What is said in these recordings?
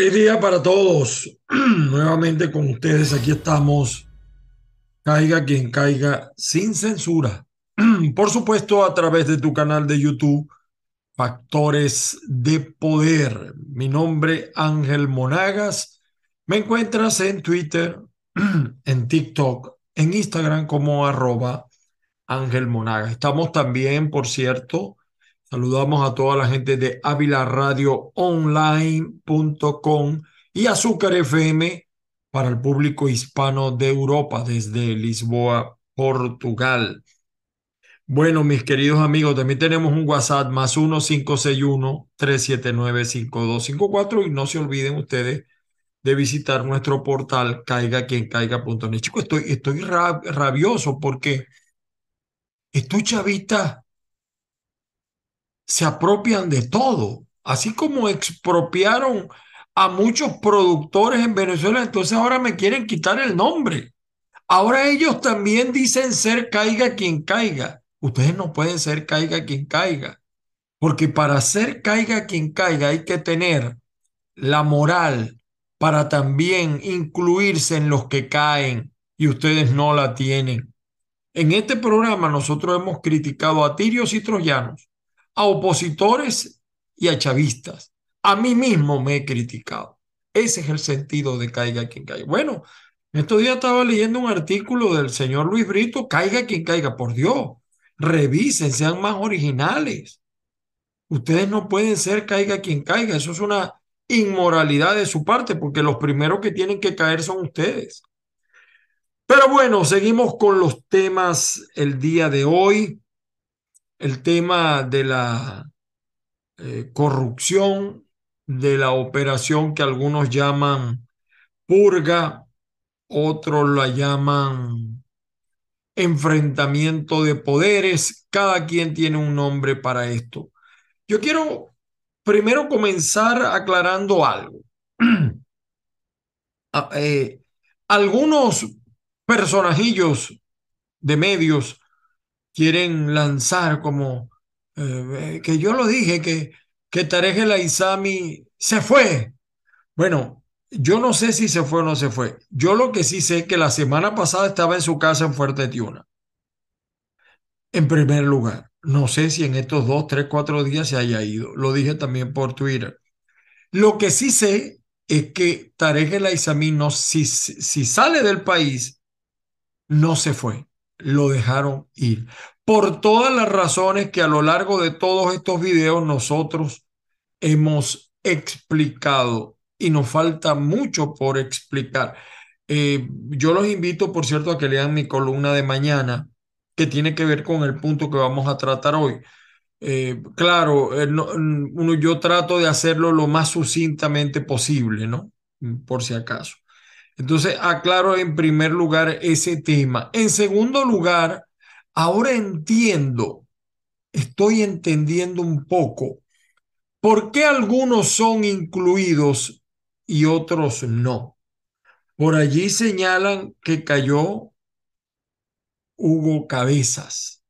Feliz día para todos. Nuevamente con ustedes, aquí estamos. Caiga quien caiga sin censura. Por supuesto, a través de tu canal de YouTube, Factores de Poder. Mi nombre, Ángel Monagas. Me encuentras en Twitter, en TikTok, en Instagram como arroba Ángel Monagas. Estamos también, por cierto, Saludamos a toda la gente de avilaradioonline.com y Azúcar FM para el público hispano de Europa desde Lisboa, Portugal. Bueno, mis queridos amigos, también tenemos un WhatsApp más 1-561-379-5254 y no se olviden ustedes de visitar nuestro portal caiga quien caiga.net. Chicos, estoy, estoy rabioso porque estoy chavita se apropian de todo, así como expropiaron a muchos productores en Venezuela, entonces ahora me quieren quitar el nombre. Ahora ellos también dicen ser caiga quien caiga. Ustedes no pueden ser caiga quien caiga, porque para ser caiga quien caiga hay que tener la moral para también incluirse en los que caen y ustedes no la tienen. En este programa nosotros hemos criticado a tirios y troyanos a opositores y a chavistas. A mí mismo me he criticado. Ese es el sentido de caiga quien caiga. Bueno, estos días estaba leyendo un artículo del señor Luis Brito, caiga quien caiga, por Dios, revisen, sean más originales. Ustedes no pueden ser caiga quien caiga, eso es una inmoralidad de su parte, porque los primeros que tienen que caer son ustedes. Pero bueno, seguimos con los temas el día de hoy el tema de la eh, corrupción, de la operación que algunos llaman purga, otros la llaman enfrentamiento de poderes, cada quien tiene un nombre para esto. Yo quiero primero comenzar aclarando algo. Ah, eh, algunos personajillos de medios quieren lanzar como eh, que yo lo dije, que, que Tarek El Aizami se fue. Bueno, yo no sé si se fue o no se fue. Yo lo que sí sé es que la semana pasada estaba en su casa en Fuerte Tiuna. En primer lugar, no sé si en estos dos, tres, cuatro días se haya ido. Lo dije también por Twitter. Lo que sí sé es que Tarek El Aizami, no, si, si sale del país, no se fue lo dejaron ir. Por todas las razones que a lo largo de todos estos videos nosotros hemos explicado y nos falta mucho por explicar. Eh, yo los invito, por cierto, a que lean mi columna de mañana, que tiene que ver con el punto que vamos a tratar hoy. Eh, claro, eh, uno, yo trato de hacerlo lo más sucintamente posible, ¿no? Por si acaso. Entonces, aclaro en primer lugar ese tema. En segundo lugar, ahora entiendo, estoy entendiendo un poco por qué algunos son incluidos y otros no. Por allí señalan que cayó Hugo Cabezas.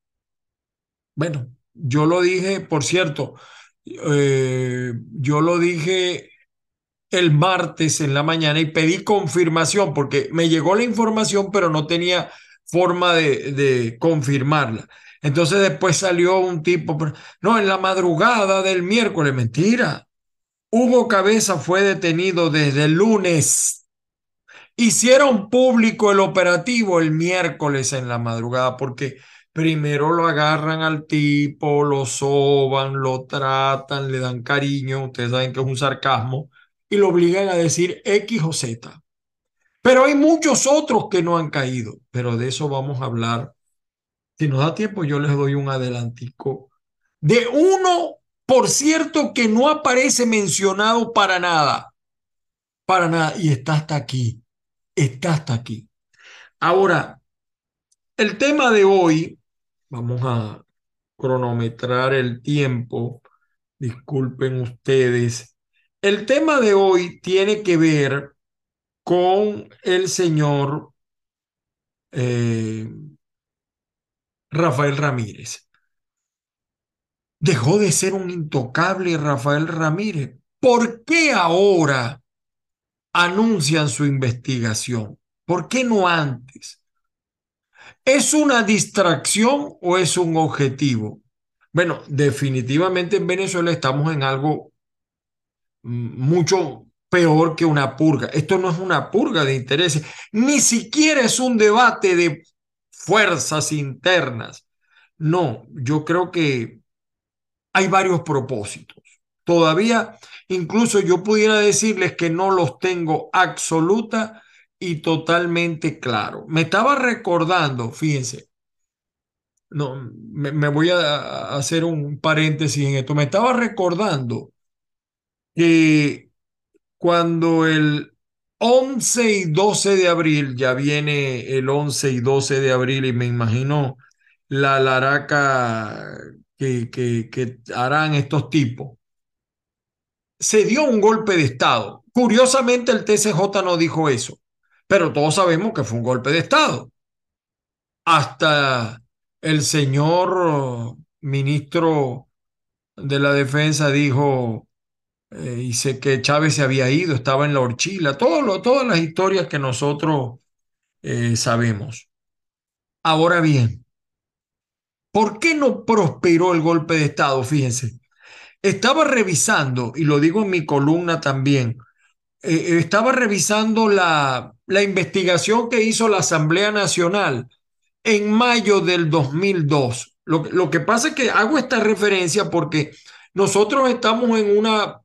Bueno, yo lo dije, por cierto, eh, yo lo dije el martes en la mañana y pedí confirmación porque me llegó la información, pero no tenía forma de, confirmarla. Entonces después salió un tipo, no, en la madrugada del miércoles, mentira. Hugo Cabeza fue detenido desde el lunes. Hicieron público el operativo el miércoles en la madrugada porque primero lo agarran al tipo, lo soban, lo tratan, le dan cariño, ustedes saben que es un sarcasmo, y lo obligan a decir X o Z. Pero hay muchos otros que no han caído, pero de eso vamos a hablar. Si nos da tiempo, yo les doy un adelantico de uno, por cierto, que no aparece mencionado para nada. Para nada. Y está hasta aquí. Está hasta aquí. Ahora, el tema de hoy, vamos a cronometrar el tiempo. Disculpen ustedes. El tema de hoy tiene que ver con el señor eh, Rafael Ramírez. Dejó de ser un intocable Rafael Ramírez. ¿Por qué ahora anuncian su investigación? ¿Por qué no antes? ¿Es una distracción o es un objetivo? Bueno, definitivamente en Venezuela estamos en algo mucho peor que una purga. Esto no es una purga de intereses, ni siquiera es un debate de fuerzas internas. No, yo creo que hay varios propósitos. Todavía, incluso yo pudiera decirles que no los tengo absoluta y totalmente claro. Me estaba recordando, fíjense, no, me, me voy a hacer un paréntesis en esto. Me estaba recordando que cuando el 11 y 12 de abril, ya viene el 11 y 12 de abril y me imagino la laraca que, que, que harán estos tipos, se dio un golpe de Estado. Curiosamente el TCJ no dijo eso, pero todos sabemos que fue un golpe de Estado. Hasta el señor ministro de la Defensa dijo, eh, y que Chávez se había ido, estaba en la horchila, todas las historias que nosotros eh, sabemos. Ahora bien, ¿por qué no prosperó el golpe de Estado? Fíjense, estaba revisando, y lo digo en mi columna también, eh, estaba revisando la, la investigación que hizo la Asamblea Nacional en mayo del 2002. Lo, lo que pasa es que hago esta referencia porque nosotros estamos en una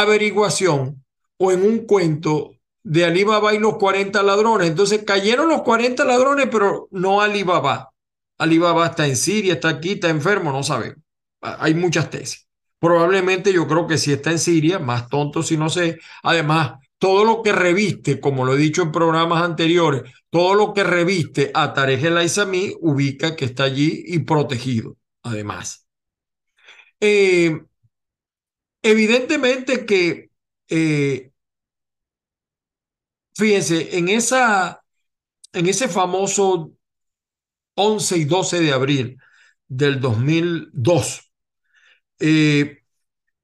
averiguación o en un cuento de Alibaba y los 40 ladrones. Entonces cayeron los 40 ladrones, pero no Alibaba. Alibaba está en Siria, está aquí, está enfermo, no sabemos. Hay muchas tesis. Probablemente yo creo que si está en Siria, más tonto si no sé. Además, todo lo que reviste, como lo he dicho en programas anteriores, todo lo que reviste a Tarek El Aizami ubica que está allí y protegido, además. Eh, Evidentemente que, eh, fíjense, en, esa, en ese famoso 11 y 12 de abril del 2002, eh,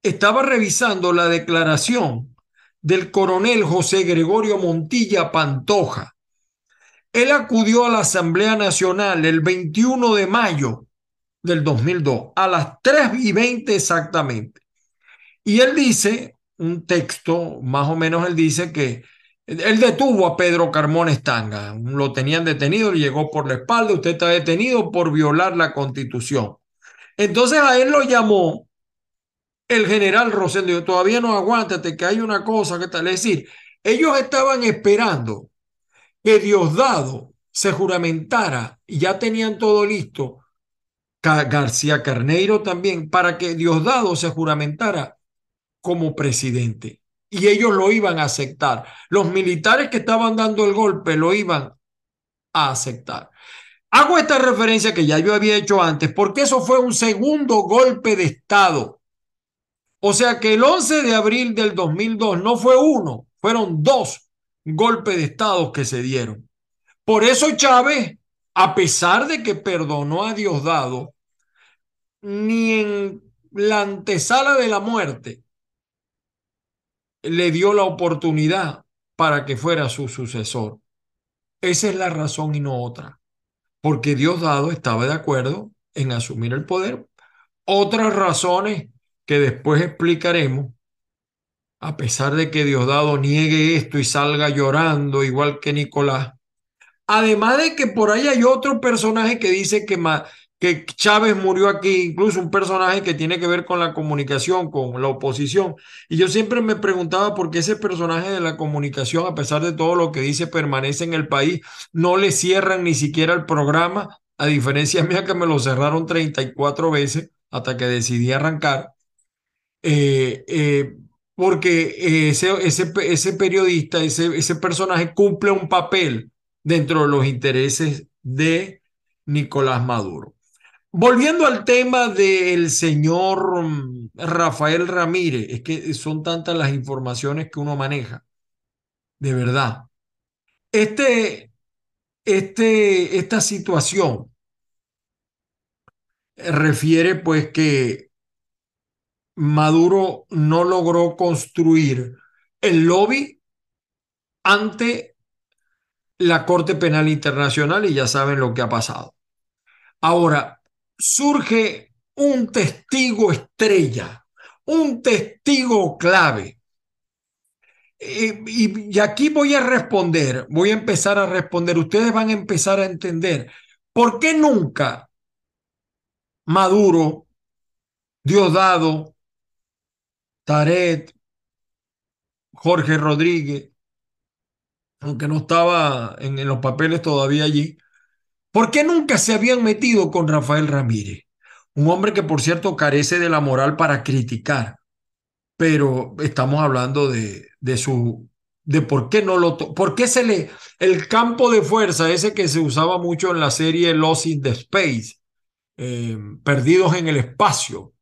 estaba revisando la declaración del coronel José Gregorio Montilla Pantoja. Él acudió a la Asamblea Nacional el 21 de mayo del 2002, a las 3 y 20 exactamente. Y él dice, un texto, más o menos él dice que él detuvo a Pedro Carmón Estanga, lo tenían detenido, le llegó por la espalda, usted está detenido por violar la constitución. Entonces a él lo llamó el general Rosendo, todavía no aguántate, que hay una cosa que tal, es decir, ellos estaban esperando que Diosdado se juramentara y ya tenían todo listo, García Carneiro también, para que Diosdado se juramentara como presidente. Y ellos lo iban a aceptar. Los militares que estaban dando el golpe lo iban a aceptar. Hago esta referencia que ya yo había hecho antes porque eso fue un segundo golpe de Estado. O sea que el 11 de abril del 2002 no fue uno, fueron dos golpes de Estado que se dieron. Por eso Chávez, a pesar de que perdonó a Diosdado, ni en la antesala de la muerte le dio la oportunidad para que fuera su sucesor. Esa es la razón y no otra. Porque Diosdado estaba de acuerdo en asumir el poder. Otras razones que después explicaremos, a pesar de que Diosdado niegue esto y salga llorando igual que Nicolás. Además de que por ahí hay otro personaje que dice que, que Chávez murió aquí, incluso un personaje que tiene que ver con la comunicación, con la oposición. Y yo siempre me preguntaba por qué ese personaje de la comunicación, a pesar de todo lo que dice, permanece en el país, no le cierran ni siquiera el programa, a diferencia mía que me lo cerraron 34 veces hasta que decidí arrancar. Eh, eh, porque ese, ese, ese periodista, ese, ese personaje cumple un papel dentro de los intereses de Nicolás Maduro. Volviendo al tema del señor mm, Rafael Ramírez, es que son tantas las informaciones que uno maneja, de verdad. Este, este, esta situación refiere pues que Maduro no logró construir el lobby ante la Corte Penal Internacional y ya saben lo que ha pasado. Ahora, surge un testigo estrella, un testigo clave. Y, y, aquí voy a responder, voy a empezar a responder. Ustedes van a empezar a entender por qué nunca Maduro, Diosdado, Taret, Jorge Rodríguez, aunque no estaba en los papeles todavía allí, ¿por qué nunca se habían metido con Rafael Ramírez? Un hombre que, por cierto, carece de la moral para criticar, pero estamos hablando de, de su de por qué no lo por qué se le el campo de fuerza ese que se usaba mucho en la serie Lost in the Space eh, perdidos en el espacio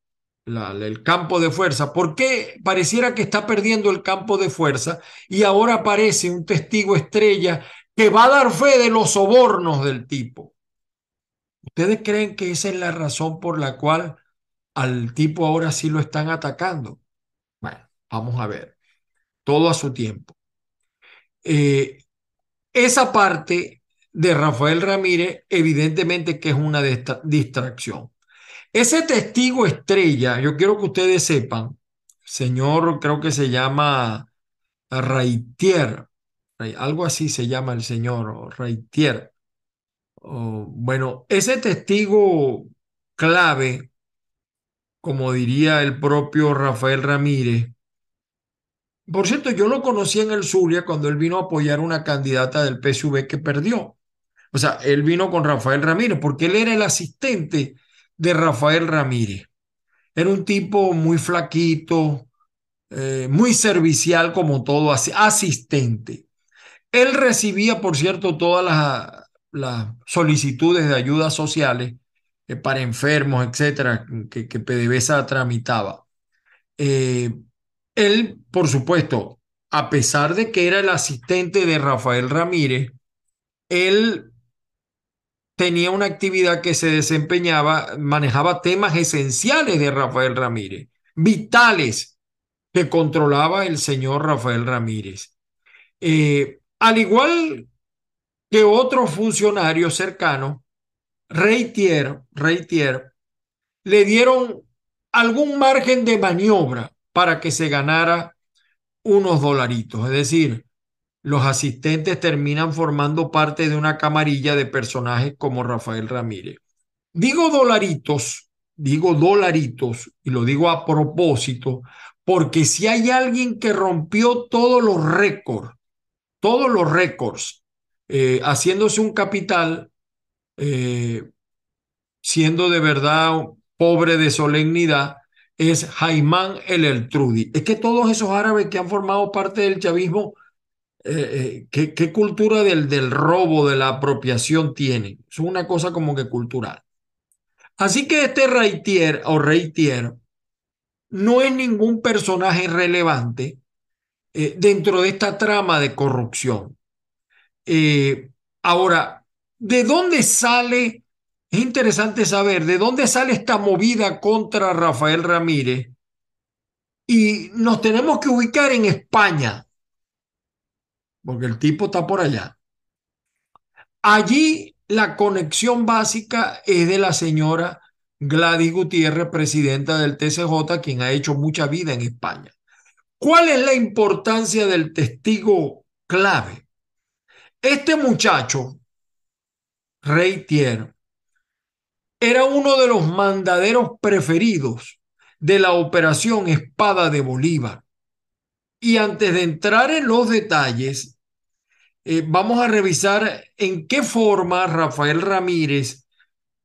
el campo de fuerza por qué pareciera que está perdiendo el campo de fuerza y ahora aparece un testigo estrella que va a dar fe de los sobornos del tipo. Ustedes creen que esa es la razón por la cual al tipo ahora sí lo están atacando bueno vamos a ver. Todo a su tiempo. Eh, esa parte de Rafael Ramírez, evidentemente que es una distracción. Ese testigo estrella, yo quiero que ustedes sepan, señor, creo que se llama Raitier, algo así se llama el señor Raitier. Oh, bueno, ese testigo clave, como diría el propio Rafael Ramírez, por cierto, yo lo conocí en el Zulia cuando él vino a apoyar una candidata del PSV que perdió. O sea, él vino con Rafael Ramírez porque él era el asistente de Rafael Ramírez. Era un tipo muy flaquito, eh, muy servicial como todo, asistente. Él recibía, por cierto, todas las, solicitudes de ayudas sociales eh, para enfermos, etcétera, que, que PDVSA tramitaba. Eh, él, por supuesto, a pesar de que era el asistente de Rafael Ramírez, él tenía una actividad que se desempeñaba, manejaba temas esenciales de Rafael Ramírez, vitales, que controlaba el señor Rafael Ramírez. Eh, al igual que otros funcionarios cercanos, Reitier, Reitier le dieron algún margen de maniobra para que se ganara unos dolaritos. Es decir, los asistentes terminan formando parte de una camarilla de personajes como Rafael Ramírez. Digo dolaritos, digo dolaritos, y lo digo a propósito, porque si hay alguien que rompió todos los récords, todos los récords, eh, haciéndose un capital, eh, siendo de verdad pobre de solemnidad, es Jaimán el Eltrudi. Es que todos esos árabes que han formado parte del chavismo, eh, ¿qué, cultura del, del robo, de la apropiación tienen? Es una cosa como que cultural. Así que este Reitier o Reitier no es ningún personaje relevante eh, dentro de esta trama de corrupción. ahora, ¿de dónde sale es interesante saber de dónde sale esta movida contra Rafael Ramírez y nos tenemos que ubicar en España, porque el tipo está por allá. Allí la conexión básica es de la señora Gladys Gutiérrez, presidenta del TCJ, quien ha hecho mucha vida en España. ¿Cuál es la importancia del testigo clave? Este muchacho, Rey Tier, era uno de los mandaderos preferidos de la operación Espada de Bolívar. Y antes de entrar en los detalles, eh, vamos a revisar en qué forma Rafael Ramírez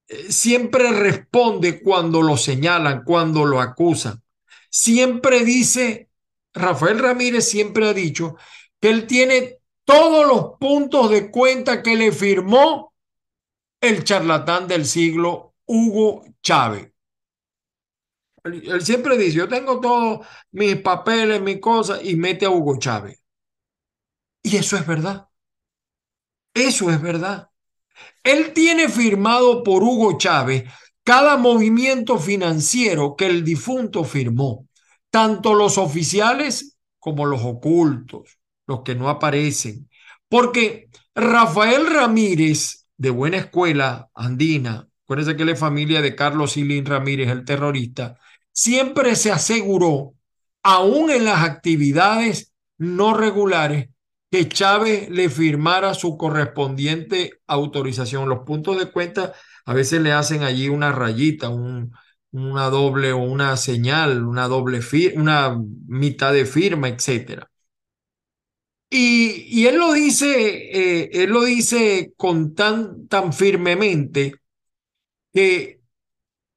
eh, siempre responde cuando lo señalan, cuando lo acusan. Siempre dice, Rafael Ramírez siempre ha dicho que él tiene todos los puntos de cuenta que le firmó el charlatán del siglo, Hugo Chávez. Él, siempre dice, yo tengo todos mis papeles, mis cosas, y mete a Hugo Chávez. Y eso es verdad. Eso es verdad. Él tiene firmado por Hugo Chávez cada movimiento financiero que el difunto firmó, tanto los oficiales como los ocultos. los que no aparecen. Porque Rafael Ramírez, de buena escuela andina, acuérdense que es familia de Carlos Silín Ramírez, el terrorista, siempre se aseguró, aún en las actividades no regulares, que Chávez le firmara su correspondiente autorización. Los puntos de cuenta a veces le hacen allí una rayita, un, una doble o una señal, una doble firma, una mitad de firma, etcétera. Y, y, él lo dice, eh, él lo dice con tan, tan firmemente que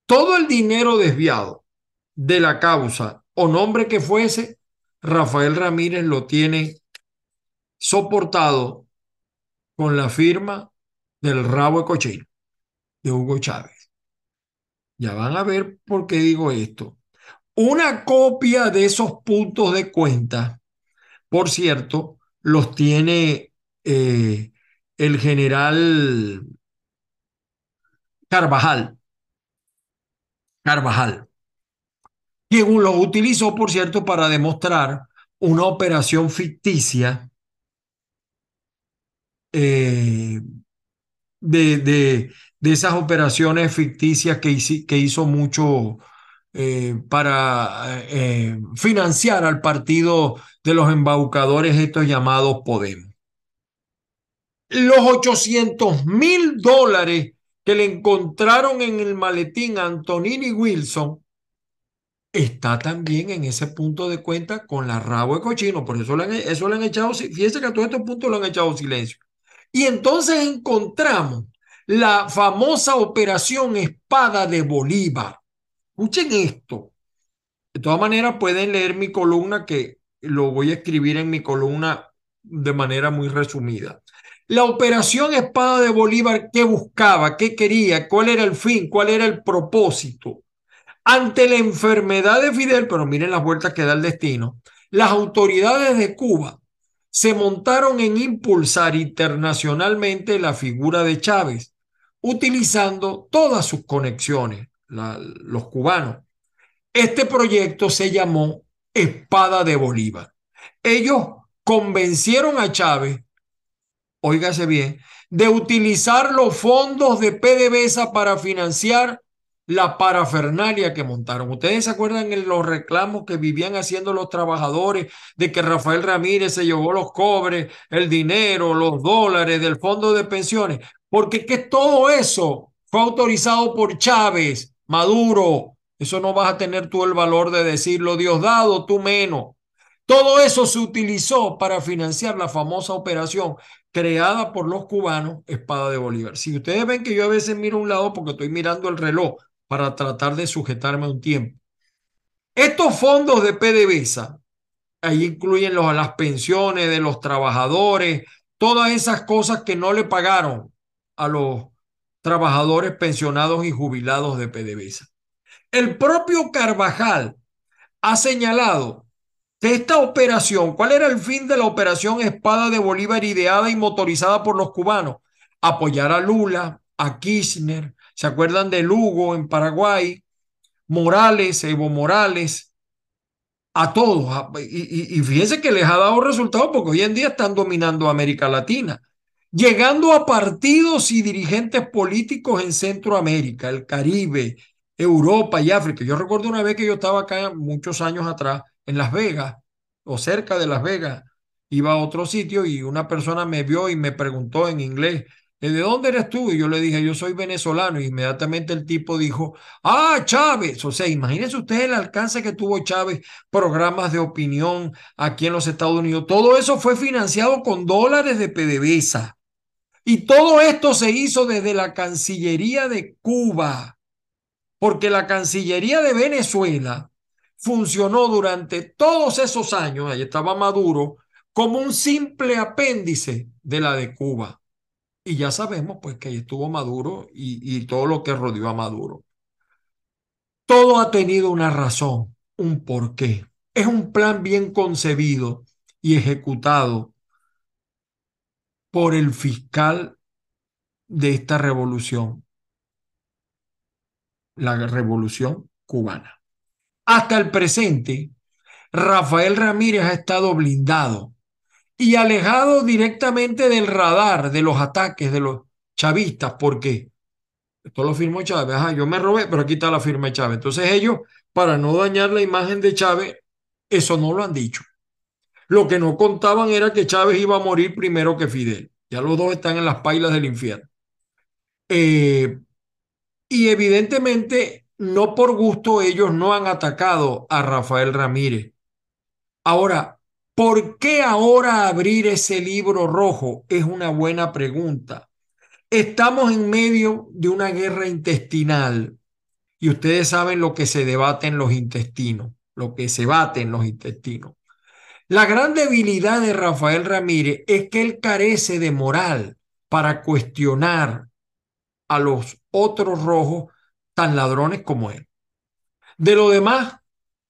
todo el dinero desviado de la causa o nombre que fuese, Rafael Ramírez lo tiene soportado con la firma del rabo de cochino de Hugo Chávez. Ya van a ver por qué digo esto. Una copia de esos puntos de cuenta, por cierto, los tiene eh, el general Carvajal. Carvajal. Quien lo utilizó, por cierto, para demostrar una operación ficticia eh, de, de, de, esas operaciones ficticias que, hizo, que hizo mucho eh, para eh, financiar al partido de los embaucadores, estos llamados Podemos. Los 800 mil dólares que le encontraron en el maletín a Antonini Wilson está también en ese punto de cuenta con la rabo de cochino. Por eso le han, eso le han echado, fíjense que a todos estos puntos le han echado silencio. Y entonces encontramos la famosa operación Espada de Bolívar. Escuchen esto. De todas maneras, pueden leer mi columna que lo voy a escribir en mi columna de manera muy resumida. La operación Espada de Bolívar, ¿qué buscaba? ¿Qué quería? ¿Cuál era el fin? ¿Cuál era el propósito? Ante la enfermedad de Fidel, pero miren las vueltas que da el destino, las autoridades de Cuba se montaron en impulsar internacionalmente la figura de Chávez, utilizando todas sus conexiones, los cubanos. Este proyecto se llamó Espada de Bolívar. Ellos convencieron a Chávez, óigase bien, de utilizar los fondos de PDVSA para financiar la parafernalia que montaron. ¿Ustedes se acuerdan en los reclamos que vivían haciendo los trabajadores de que Rafael Ramírez se llevó los cobres, el dinero, los dólares del fondo de pensiones? Porque que todo eso fue autorizado por Chávez, Maduro. Eso no vas a tener tú el valor de decirlo, Dios dado, tú menos. Todo eso se utilizó para financiar la famosa operación creada por los cubanos, Espada de Bolívar. Si ustedes ven que yo a veces miro a un lado porque estoy mirando el reloj, para tratar de sujetarme un tiempo. Estos fondos de PDVSA, ahí incluyen las pensiones de los trabajadores, todas esas cosas que no le pagaron a los trabajadores pensionados y jubilados de PDVSA. El propio Carvajal ha señalado que esta operación, ¿cuál era el fin de la operación Espada de Bolívar ideada y motorizada por los cubanos? Apoyar a Lula, a Kirchner, ¿Se acuerdan de Lugo en Paraguay? Morales, Evo Morales, a todos. Y, y, fíjense que les ha dado resultados porque hoy en día están dominando América Latina, llegando a partidos y dirigentes políticos en Centroamérica, el Caribe, Europa y África. Yo recuerdo una vez que yo estaba acá muchos años atrás en Las Vegas o cerca de Las Vegas, iba a otro sitio y una persona me vio y me preguntó en inglés, ¿de dónde eres tú? Y yo le dije, yo soy venezolano. Y inmediatamente el tipo dijo, ah, Chávez. O sea, imagínense ustedes el alcance que tuvo Chávez, programas de opinión aquí en los Estados Unidos. Todo eso fue financiado con dólares de PDVSA. Y todo esto se hizo desde la Cancillería de Cuba, porque la Cancillería de Venezuela funcionó durante todos esos años, ahí estaba Maduro, como un simple apéndice de la de Cuba. Y ya sabemos pues que ahí estuvo Maduro y, y todo lo que rodeó a Maduro. Todo ha tenido una razón, un porqué. Es un plan bien concebido y ejecutado por el fiscal de esta revolución, la revolución cubana. Hasta el presente, Rafael Ramírez ha estado blindado y alejado directamente del radar de los ataques de los chavistas, porque esto lo firmó Chávez, ajá, yo me robé, pero aquí está la firma de Chávez. Entonces ellos, para no dañar la imagen de Chávez, eso no lo han dicho. Lo que no contaban era que Chávez iba a morir primero que Fidel. Ya los dos están en las pailas del infierno. Eh, y evidentemente, no por gusto, ellos no han atacado a Rafael Ramírez. Ahora, ¿por qué ahora abrir ese libro rojo? Es una buena pregunta. Estamos en medio de una guerra intestinal y ustedes saben lo que se debate en los intestinos, lo que se bate en los intestinos. La gran debilidad de Rafael Ramírez es que él carece de moral para cuestionar a los otros rojos tan ladrones como él. De lo demás,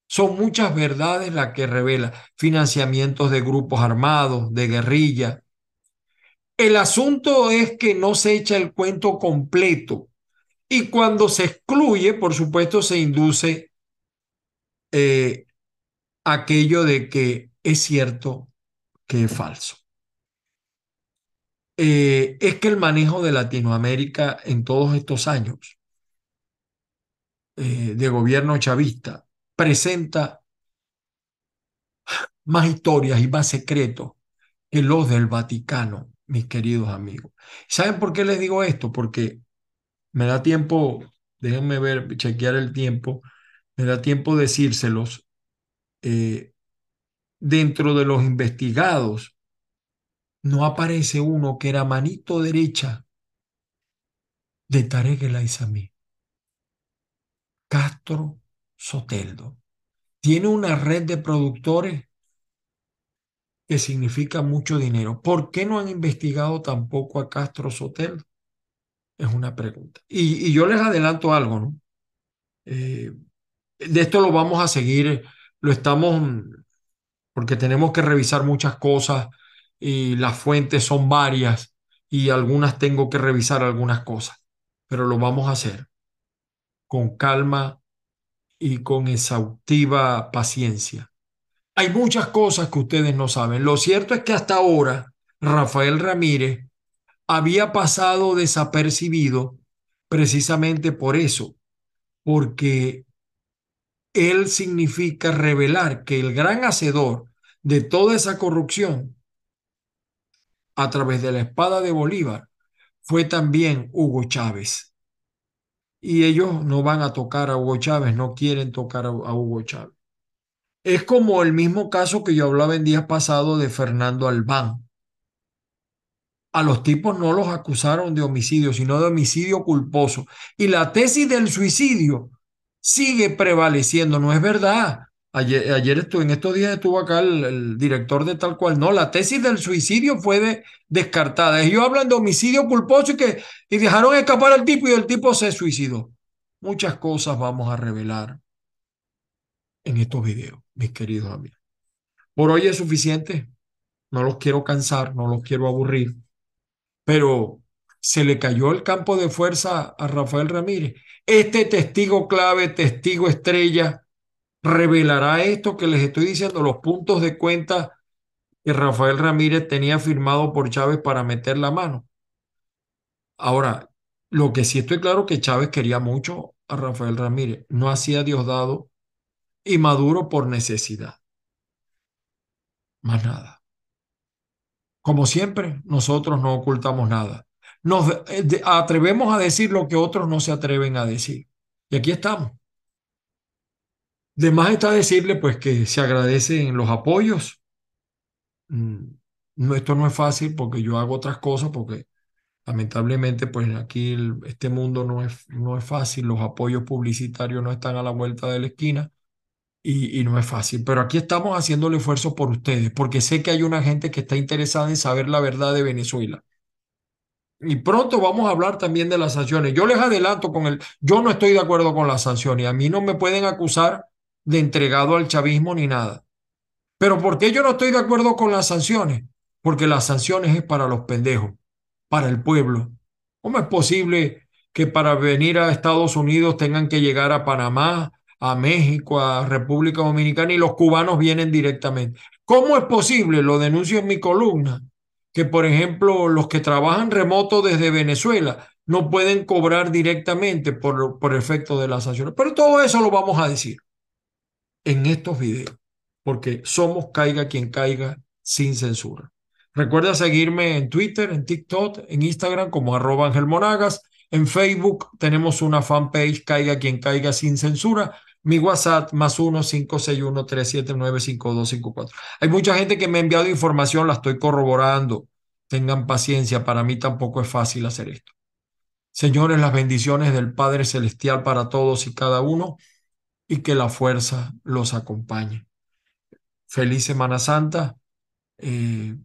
son muchas verdades las que revela financiamientos de grupos armados, de guerrilla. El asunto es que no se echa el cuento completo y cuando se excluye, por supuesto, se induce eh, aquello de que es cierto que es falso. Eh, es que el manejo de Latinoamérica en todos estos años eh, de gobierno chavista presenta más historias y más secretos que los del Vaticano, mis queridos amigos. ¿Saben por qué les digo esto? Porque me da tiempo, déjenme ver, chequear el tiempo, me da tiempo decírselos. Eh, dentro de los investigados no aparece uno que era manito derecha de Tarek El Aizami. Castro Soteldo. Tiene una red de productores que significa mucho dinero. ¿Por qué no han investigado tampoco a Castro Soteldo? Es una pregunta. Y, yo les adelanto algo, ¿no? Eh, de esto lo vamos a seguir, lo estamos porque tenemos que revisar muchas cosas y las fuentes son varias y algunas tengo que revisar algunas cosas, pero lo vamos a hacer con calma y con exhaustiva paciencia. Hay muchas cosas que ustedes no saben. Lo cierto es que hasta ahora Rafael Ramírez había pasado desapercibido precisamente por eso, porque él significa revelar que el gran hacedor de toda esa corrupción a través de la espada de Bolívar fue también Hugo Chávez. Y ellos no van a tocar a Hugo Chávez, no quieren tocar a, Hugo Chávez. Es como el mismo caso que yo hablaba en días pasados de Fernando Albán. A los tipos no los acusaron de homicidio, sino de homicidio culposo. Y la tesis del suicidio sigue prevaleciendo, no es verdad. Ayer, estuve, en estos días estuvo acá el, director de tal cual. No, la tesis del suicidio fue descartada. Ellos hablan de homicidio culposo y que y dejaron escapar al tipo y el tipo se suicidó. Muchas cosas vamos a revelar en estos videos, mis queridos amigos. Por hoy es suficiente. No los quiero cansar, no los quiero aburrir. Pero se le cayó el campo de fuerza a Rafael Ramírez. Este testigo clave, testigo estrella, revelará esto que les estoy diciendo, los puntos de cuenta que Rafael Ramírez tenía firmado por Chávez para meter la mano. Ahora, lo que sí estoy claro que Chávez quería mucho a Rafael Ramírez, no hacía Diosdado y Maduro por necesidad. Más nada. Como siempre, nosotros no ocultamos nada nos eh, atrevemos a decir lo que otros no se atreven a decir. Y aquí estamos. De más está decirle pues que se agradecen los apoyos. Mm, esto no es fácil porque yo hago otras cosas porque lamentablemente pues aquí este mundo no es, no es fácil, los apoyos publicitarios no están a la vuelta de la esquina y, y no es fácil. Pero aquí estamos haciendo el esfuerzo por ustedes porque sé que hay una gente que está interesada en saber la verdad de Venezuela. Y pronto vamos a hablar también de las sanciones. Yo les adelanto con el, yo no estoy de acuerdo con las sanciones. A mí no me pueden acusar de entregado al chavismo ni nada. Pero ¿por qué yo no estoy de acuerdo con las sanciones? Porque las sanciones es para los pendejos, para el pueblo. ¿Cómo es posible que para venir a Estados Unidos tengan que llegar a Panamá, a México, a República Dominicana y los cubanos vienen directamente. ¿Cómo es posible? Lo denuncio en mi columna, que por ejemplo los que trabajan remoto desde Venezuela no pueden cobrar directamente por, por efecto de las sanciones. Pero todo eso lo vamos a decir en estos videos, porque somos caiga quien caiga sin censura. Recuerda seguirme en Twitter, en TikTok, en Instagram como arroba Ángel Monagas. En Facebook tenemos una fanpage Caiga quien caiga sin censura. Mi WhatsApp más 1-561-379-5254. Hay mucha gente que me ha enviado información, la estoy corroborando. Tengan paciencia, para mí tampoco es fácil hacer esto. Señores, las bendiciones del Padre Celestial para todos y cada uno y que la fuerza los acompañe. Feliz Semana Santa. Eh,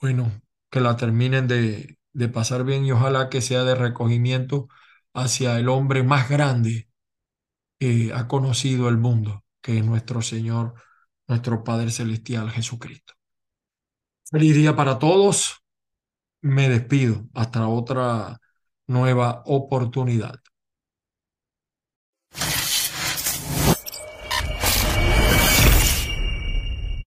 bueno, que la terminen de, de pasar bien y ojalá que sea de recogimiento hacia el hombre más grande que ha conocido el mundo, que es nuestro Señor, nuestro Padre Celestial Jesucristo. Feliz día para todos. Me despido hasta otra nueva oportunidad.